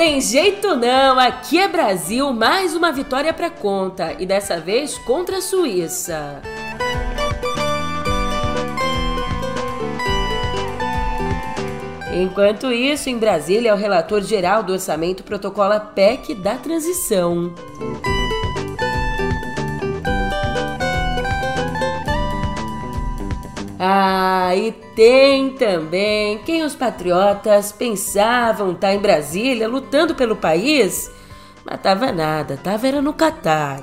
tem jeito não, aqui é Brasil, mais uma vitória para conta e dessa vez contra a Suíça. Enquanto isso, em Brasília, o relator geral do orçamento protocola PEC da transição. Ah, e tem também quem os patriotas pensavam estar tá em Brasília lutando pelo país, mas tava nada, tava era no Catar.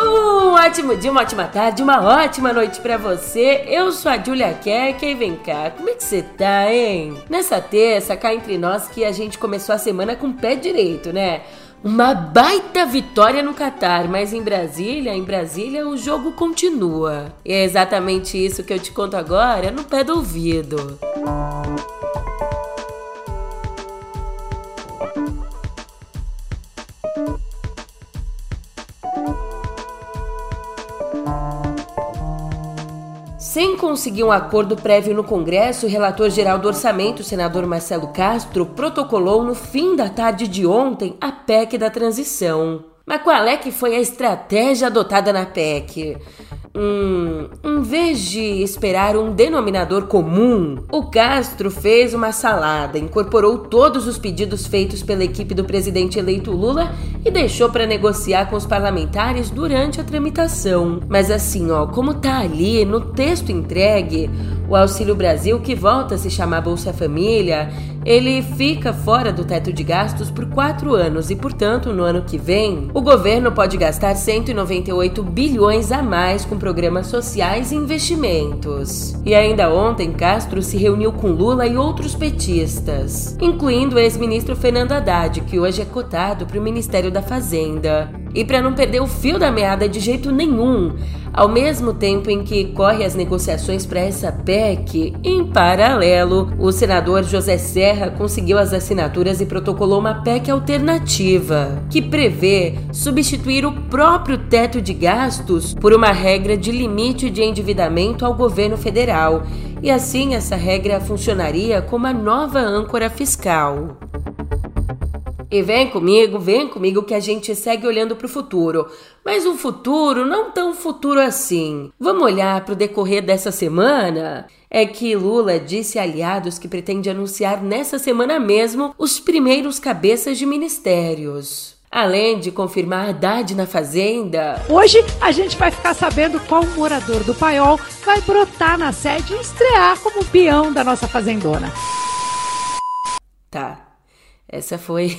Um ótimo dia, uma ótima tarde, uma ótima noite para você. Eu sou a Julia Kerk e vem cá, como é que você tá, hein? Nessa terça, cá entre nós que a gente começou a semana com o pé direito, né? Uma baita vitória no Catar, mas em Brasília, em Brasília o jogo continua. E é exatamente isso que eu te conto agora no pé do ouvido. Sem conseguir um acordo prévio no Congresso, o relator geral do orçamento, senador Marcelo Castro, protocolou no fim da tarde de ontem a PEC da transição. Mas qual é que foi a estratégia adotada na PEC? Hum, em vez de esperar um denominador comum, o Castro fez uma salada, incorporou todos os pedidos feitos pela equipe do presidente eleito Lula e deixou para negociar com os parlamentares durante a tramitação. Mas assim, ó, como tá ali no texto entregue, o Auxílio Brasil, que volta a se chamar Bolsa Família, ele fica fora do teto de gastos por quatro anos e, portanto, no ano que vem, o governo pode gastar 198 bilhões a mais com programas sociais e investimentos. E ainda ontem, Castro se reuniu com Lula e outros petistas, incluindo o ex-ministro Fernando Haddad, que hoje é cotado para o Ministério da Fazenda. E para não perder o fio da meada de jeito nenhum, ao mesmo tempo em que corre as negociações para essa PEC, em paralelo, o senador José Serra conseguiu as assinaturas e protocolou uma PEC alternativa, que prevê substituir o próprio teto de gastos por uma regra de limite de endividamento ao governo federal. E assim essa regra funcionaria como a nova âncora fiscal. E vem comigo, vem comigo que a gente segue olhando para o futuro. Mas um futuro não tão futuro assim. Vamos olhar para o decorrer dessa semana? É que Lula disse a aliados que pretende anunciar nessa semana mesmo os primeiros cabeças de ministérios. Além de confirmar Haddad na Fazenda. Hoje a gente vai ficar sabendo qual morador do Paiol vai brotar na sede e estrear como peão da nossa fazendona. Tá, essa foi.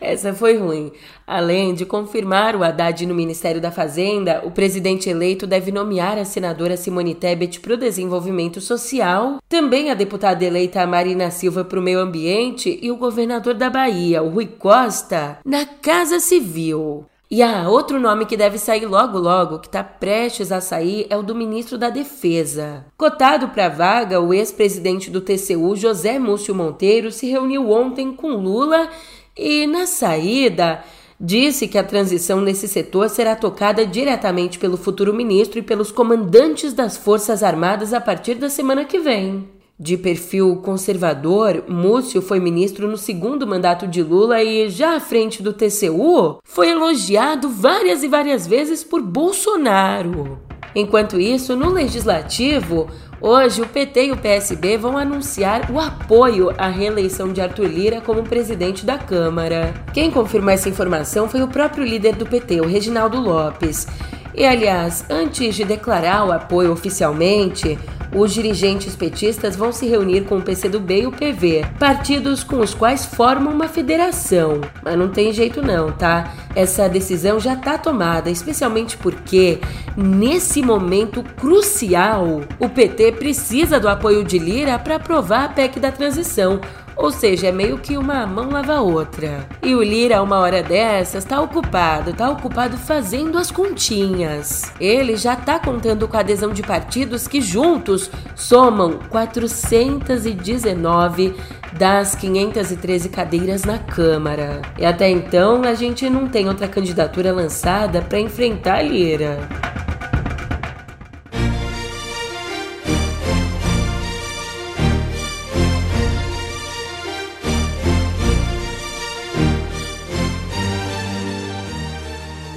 Essa foi ruim. Além de confirmar o Haddad no Ministério da Fazenda, o presidente eleito deve nomear a senadora Simone Tebet para o desenvolvimento social, também a deputada eleita Marina Silva para o meio ambiente e o governador da Bahia, o Rui Costa, na Casa Civil. E há outro nome que deve sair logo logo, que está prestes a sair, é o do ministro da Defesa. Cotado para a vaga, o ex-presidente do TCU, José Múcio Monteiro, se reuniu ontem com Lula e, na saída, disse que a transição nesse setor será tocada diretamente pelo futuro ministro e pelos comandantes das Forças Armadas a partir da semana que vem. De perfil conservador, Múcio foi ministro no segundo mandato de Lula e, já à frente do TCU, foi elogiado várias e várias vezes por Bolsonaro. Enquanto isso, no legislativo, hoje o PT e o PSB vão anunciar o apoio à reeleição de Arthur Lira como presidente da Câmara. Quem confirmou essa informação foi o próprio líder do PT, o Reginaldo Lopes. E aliás, antes de declarar o apoio oficialmente, os dirigentes petistas vão se reunir com o PCdoB e o PV, partidos com os quais formam uma federação. Mas não tem jeito não, tá? Essa decisão já está tomada, especialmente porque, nesse momento crucial, o PT precisa do apoio de Lira para aprovar a PEC da transição, ou seja, é meio que uma mão lava a outra. E o Lira, uma hora dessas, tá ocupado, tá ocupado fazendo as continhas. Ele já tá contando com a adesão de partidos que juntos somam 419 das 513 cadeiras na Câmara. E até então a gente não tem outra candidatura lançada para enfrentar a Lira.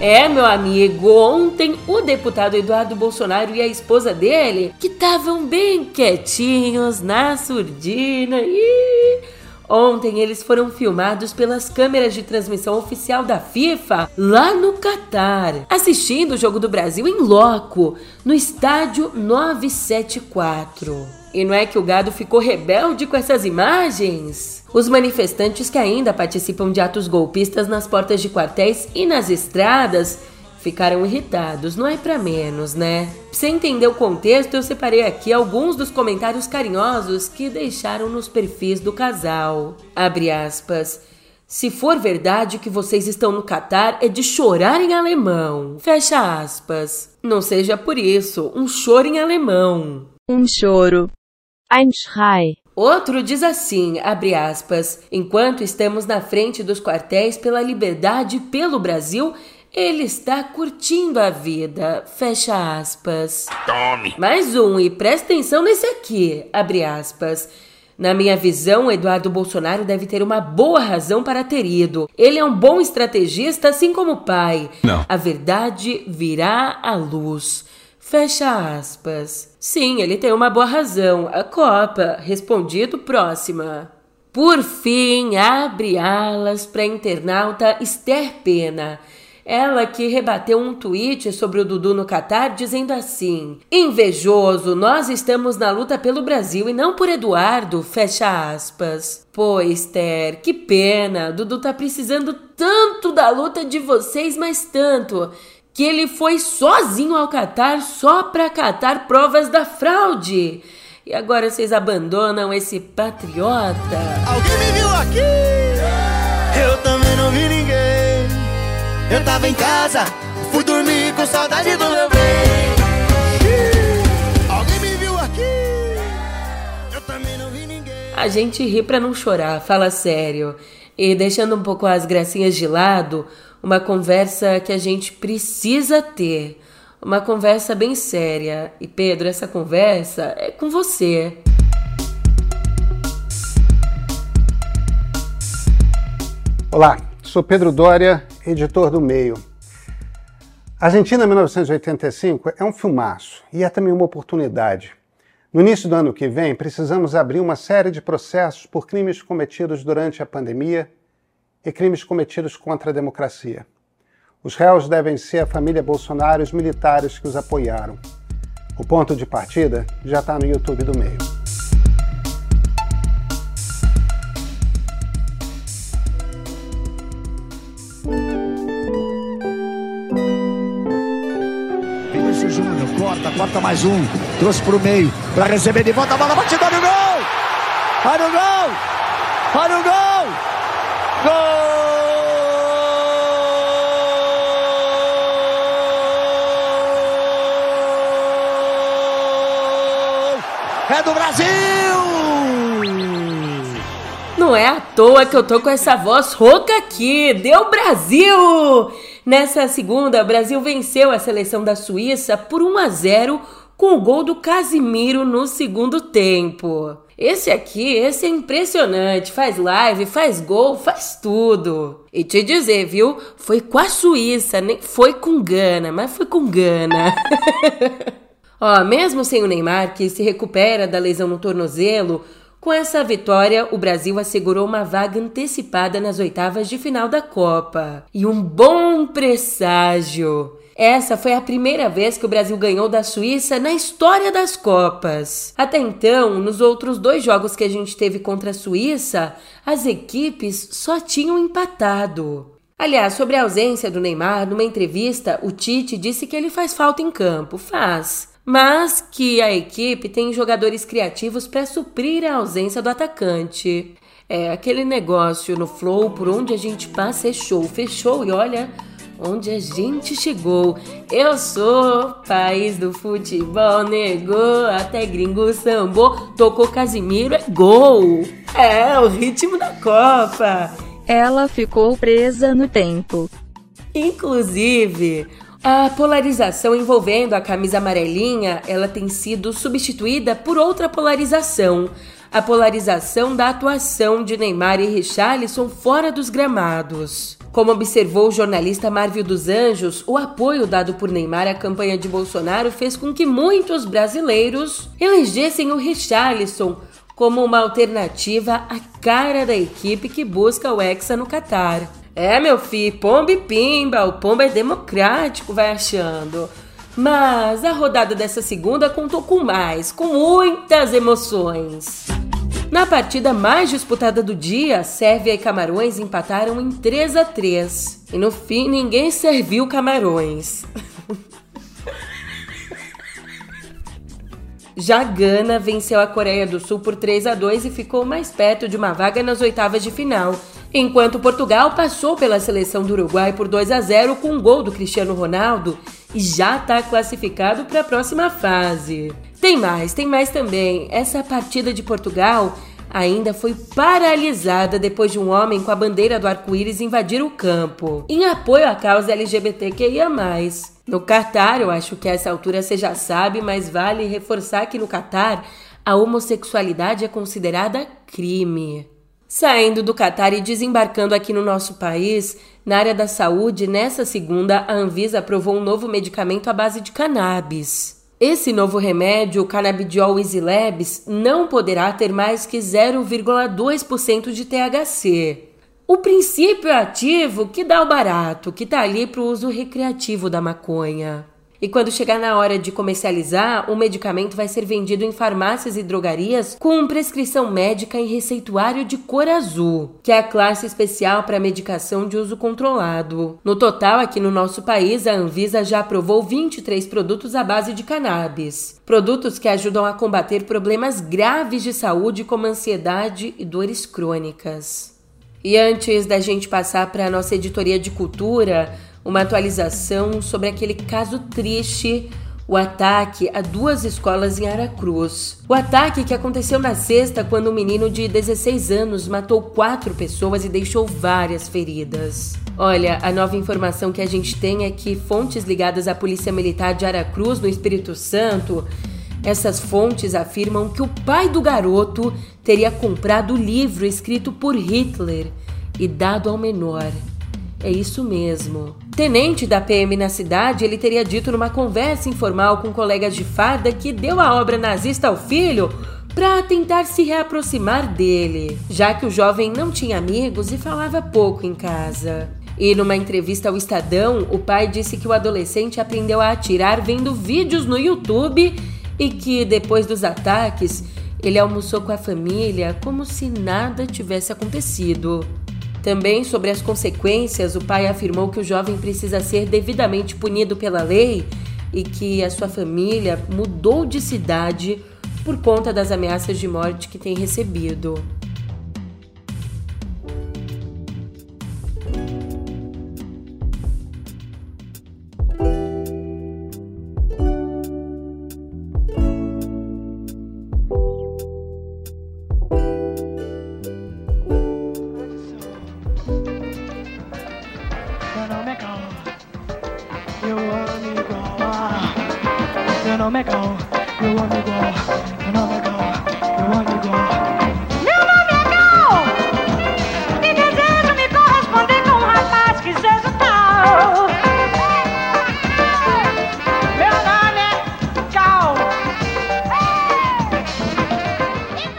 É, meu amigo, ontem o deputado Eduardo Bolsonaro e a esposa dele, que estavam bem quietinhos na surdina e Ontem eles foram filmados pelas câmeras de transmissão oficial da FIFA lá no Catar, assistindo o jogo do Brasil em loco, no estádio 974. E não é que o gado ficou rebelde com essas imagens? Os manifestantes que ainda participam de atos golpistas nas portas de quartéis e nas estradas ficaram irritados, não é para menos, né? Pra você entender o contexto, eu separei aqui alguns dos comentários carinhosos que deixaram nos perfis do casal. Abre aspas. Se for verdade que vocês estão no Catar, é de chorar em alemão. Fecha aspas. Não seja por isso, um choro em alemão. Um choro. Ein Schrei. Outro diz assim, abre aspas, enquanto estamos na frente dos quartéis pela liberdade pelo Brasil, ele está curtindo a vida. Fecha aspas. Tome. Mais um, e presta atenção nesse aqui. Abre aspas. Na minha visão, Eduardo Bolsonaro deve ter uma boa razão para ter ido. Ele é um bom estrategista, assim como o pai. Não. A verdade virá à luz. Fecha aspas. Sim, ele tem uma boa razão. A Copa. Respondido próxima. Por fim, abre alas para a internauta Esther Pena. Ela que rebateu um tweet sobre o Dudu no Catar dizendo assim: Invejoso, nós estamos na luta pelo Brasil e não por Eduardo, fecha aspas. Pô, Esther, que pena. Dudu tá precisando tanto da luta de vocês, mas tanto que ele foi sozinho ao Catar só para catar provas da fraude. E agora vocês abandonam esse patriota. Alguém me viu aqui? Eu também não vi ninguém. Eu tava em casa, fui dormir com saudade do meu bem. Alguém me viu aqui? Eu também não vi ninguém. A gente ri pra não chorar, fala sério. E deixando um pouco as gracinhas de lado, uma conversa que a gente precisa ter. Uma conversa bem séria. E Pedro, essa conversa é com você. Olá, sou Pedro Dória, editor do Meio. Argentina 1985 é um filmaço e é também uma oportunidade. No início do ano que vem, precisamos abrir uma série de processos por crimes cometidos durante a pandemia e crimes cometidos contra a democracia. Os réus devem ser a família Bolsonaro e os militares que os apoiaram. O ponto de partida já está no YouTube do Meio. Júnior, corta, corta mais um. Trouxe pro meio, para receber de volta a bola, batida no gol! Olha o gol! Olha o gol! Gol! É do Brasil! Não é à toa que eu tô com essa voz rouca aqui. Deu Brasil! Nessa segunda, o Brasil venceu a seleção da Suíça por 1 a 0 com o gol do Casimiro no segundo tempo. Esse aqui, esse é impressionante. Faz live, faz gol, faz tudo. E te dizer, viu? Foi com a Suíça, nem foi com Gana, mas foi com Gana. Ó, mesmo sem o Neymar, que se recupera da lesão no tornozelo, com essa vitória, o Brasil assegurou uma vaga antecipada nas oitavas de final da Copa. E um bom presságio! Essa foi a primeira vez que o Brasil ganhou da Suíça na história das Copas. Até então, nos outros dois jogos que a gente teve contra a Suíça, as equipes só tinham empatado. Aliás, sobre a ausência do Neymar, numa entrevista, o Tite disse que ele faz falta em campo. Faz mas que a equipe tem jogadores criativos para suprir a ausência do atacante. É aquele negócio no flow por onde a gente passa é show, fechou e olha onde a gente chegou. Eu sou país do futebol, negou, até gringo sambou, tocou Casimiro, é gol. É o ritmo da Copa. Ela ficou presa no tempo. Inclusive, a polarização envolvendo a camisa amarelinha, ela tem sido substituída por outra polarização, a polarização da atuação de Neymar e Richarlison fora dos gramados. Como observou o jornalista Marvio dos Anjos, o apoio dado por Neymar à campanha de Bolsonaro fez com que muitos brasileiros elegessem o Richarlison como uma alternativa à cara da equipe que busca o Hexa no Catar. É, meu filho, pomba e pimba, o pomba é democrático, vai achando. Mas a rodada dessa segunda contou com mais, com muitas emoções. Na partida mais disputada do dia, Sérvia e Camarões empataram em 3 a 3 E no fim, ninguém serviu Camarões. Já Gana venceu a Coreia do Sul por 3 a 2 e ficou mais perto de uma vaga nas oitavas de final, enquanto Portugal passou pela seleção do Uruguai por 2 a 0 com um gol do Cristiano Ronaldo e já está classificado para a próxima fase. Tem mais, tem mais também. Essa partida de Portugal ainda foi paralisada depois de um homem com a bandeira do arco-íris invadir o campo, em apoio à causa LGBTQIA. No Catar, eu acho que a essa altura você já sabe, mas vale reforçar que no Catar a homossexualidade é considerada crime. Saindo do Catar e desembarcando aqui no nosso país, na área da saúde, nessa segunda, a Anvisa aprovou um novo medicamento à base de cannabis. Esse novo remédio, o Cannabidiol Easy Labs, não poderá ter mais que 0,2% de THC. O princípio ativo que dá o barato, que está ali para o uso recreativo da maconha. E quando chegar na hora de comercializar, o medicamento vai ser vendido em farmácias e drogarias com prescrição médica em receituário de cor azul, que é a classe especial para medicação de uso controlado. No total, aqui no nosso país, a Anvisa já aprovou 23 produtos à base de cannabis. Produtos que ajudam a combater problemas graves de saúde como ansiedade e dores crônicas. E antes da gente passar para a nossa editoria de cultura, uma atualização sobre aquele caso triste o ataque a duas escolas em Aracruz. O ataque que aconteceu na sexta, quando um menino de 16 anos matou quatro pessoas e deixou várias feridas. Olha, a nova informação que a gente tem é que fontes ligadas à Polícia Militar de Aracruz, no Espírito Santo, essas fontes afirmam que o pai do garoto teria comprado o livro escrito por Hitler e dado ao menor. É isso mesmo. Tenente da PM na cidade, ele teria dito numa conversa informal com colegas de farda que deu a obra nazista ao filho para tentar se reaproximar dele, já que o jovem não tinha amigos e falava pouco em casa. E numa entrevista ao Estadão, o pai disse que o adolescente aprendeu a atirar vendo vídeos no YouTube e que depois dos ataques ele almoçou com a família como se nada tivesse acontecido. Também sobre as consequências, o pai afirmou que o jovem precisa ser devidamente punido pela lei e que a sua família mudou de cidade por conta das ameaças de morte que tem recebido.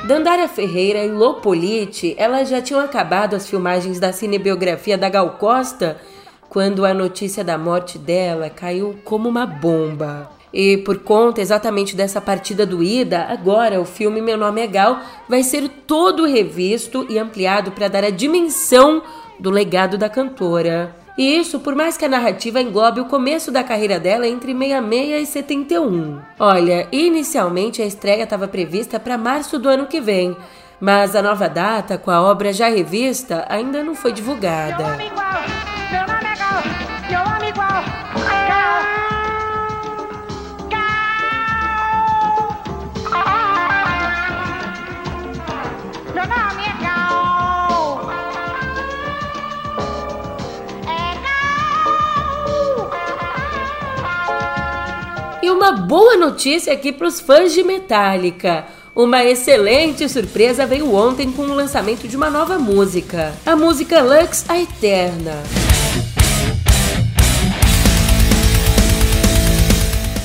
Dandara Ferreira e Lopolite, elas já tinham acabado as filmagens da cinebiografia da Gal Costa quando a notícia da morte dela caiu como uma bomba. E por conta exatamente dessa partida do Ida, agora o filme Meu Nome é Gal vai ser todo revisto e ampliado para dar a dimensão do legado da cantora. E isso por mais que a narrativa englobe o começo da carreira dela entre 66 e 71. Olha, inicialmente a estreia estava prevista para março do ano que vem, mas a nova data, com a obra já revista, ainda não foi divulgada. Uma boa notícia aqui para os fãs de Metallica. Uma excelente surpresa veio ontem com o lançamento de uma nova música, a música Lux a Eterna.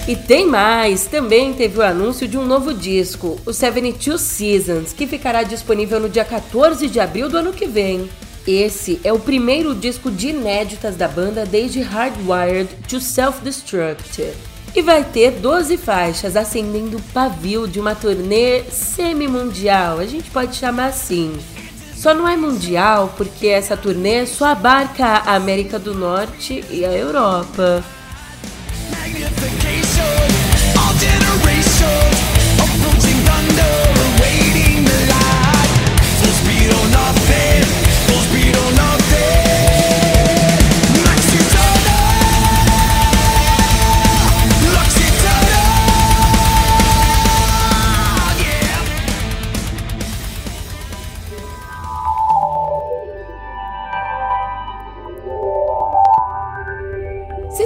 E tem mais! Também teve o anúncio de um novo disco, o 72 Seasons, que ficará disponível no dia 14 de abril do ano que vem. Esse é o primeiro disco de inéditas da banda desde Hardwired to Self-Destruct e vai ter 12 faixas acendendo o pavio de uma turnê semi-mundial, a gente pode chamar assim. Só não é mundial porque essa turnê só abarca a América do Norte e a Europa.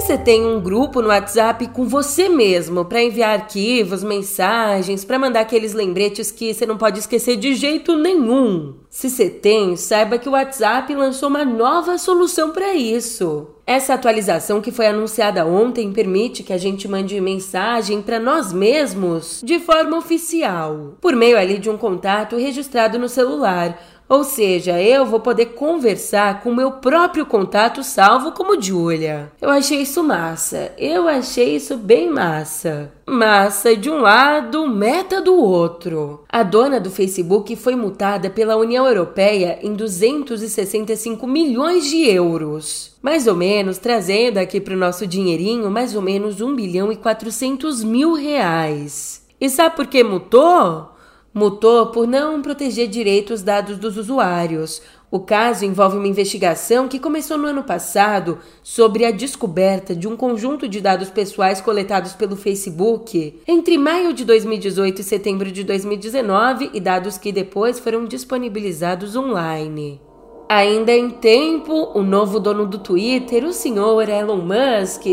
Você tem um grupo no WhatsApp com você mesmo para enviar arquivos, mensagens, para mandar aqueles lembretes que você não pode esquecer de jeito nenhum. Se você tem, saiba que o WhatsApp lançou uma nova solução para isso. Essa atualização que foi anunciada ontem permite que a gente mande mensagem para nós mesmos de forma oficial, por meio ali de um contato registrado no celular ou seja, eu vou poder conversar com meu próprio contato salvo como Julia. Eu achei isso massa. Eu achei isso bem massa. Massa de um lado, meta do outro. A dona do Facebook foi multada pela União Europeia em 265 milhões de euros. Mais ou menos, trazendo aqui para o nosso dinheirinho, mais ou menos 1 bilhão e 400 mil reais. E sabe por que multou? Mutou por não proteger direito os dados dos usuários. O caso envolve uma investigação que começou no ano passado sobre a descoberta de um conjunto de dados pessoais coletados pelo Facebook entre maio de 2018 e setembro de 2019 e dados que depois foram disponibilizados online. Ainda em tempo, o novo dono do Twitter, o senhor Elon Musk,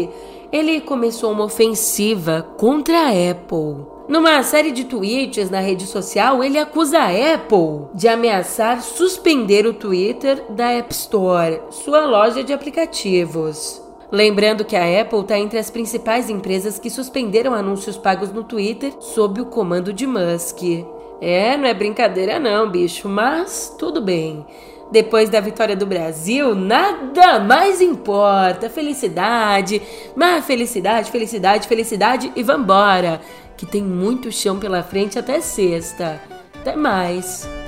ele começou uma ofensiva contra a Apple. Numa série de tweets na rede social, ele acusa a Apple de ameaçar suspender o Twitter da App Store, sua loja de aplicativos. Lembrando que a Apple está entre as principais empresas que suspenderam anúncios pagos no Twitter sob o comando de Musk. É, não é brincadeira não, bicho, mas tudo bem. Depois da vitória do Brasil, nada mais importa. Felicidade, mas felicidade, felicidade, felicidade e vambora! Que tem muito chão pela frente até sexta. Até mais!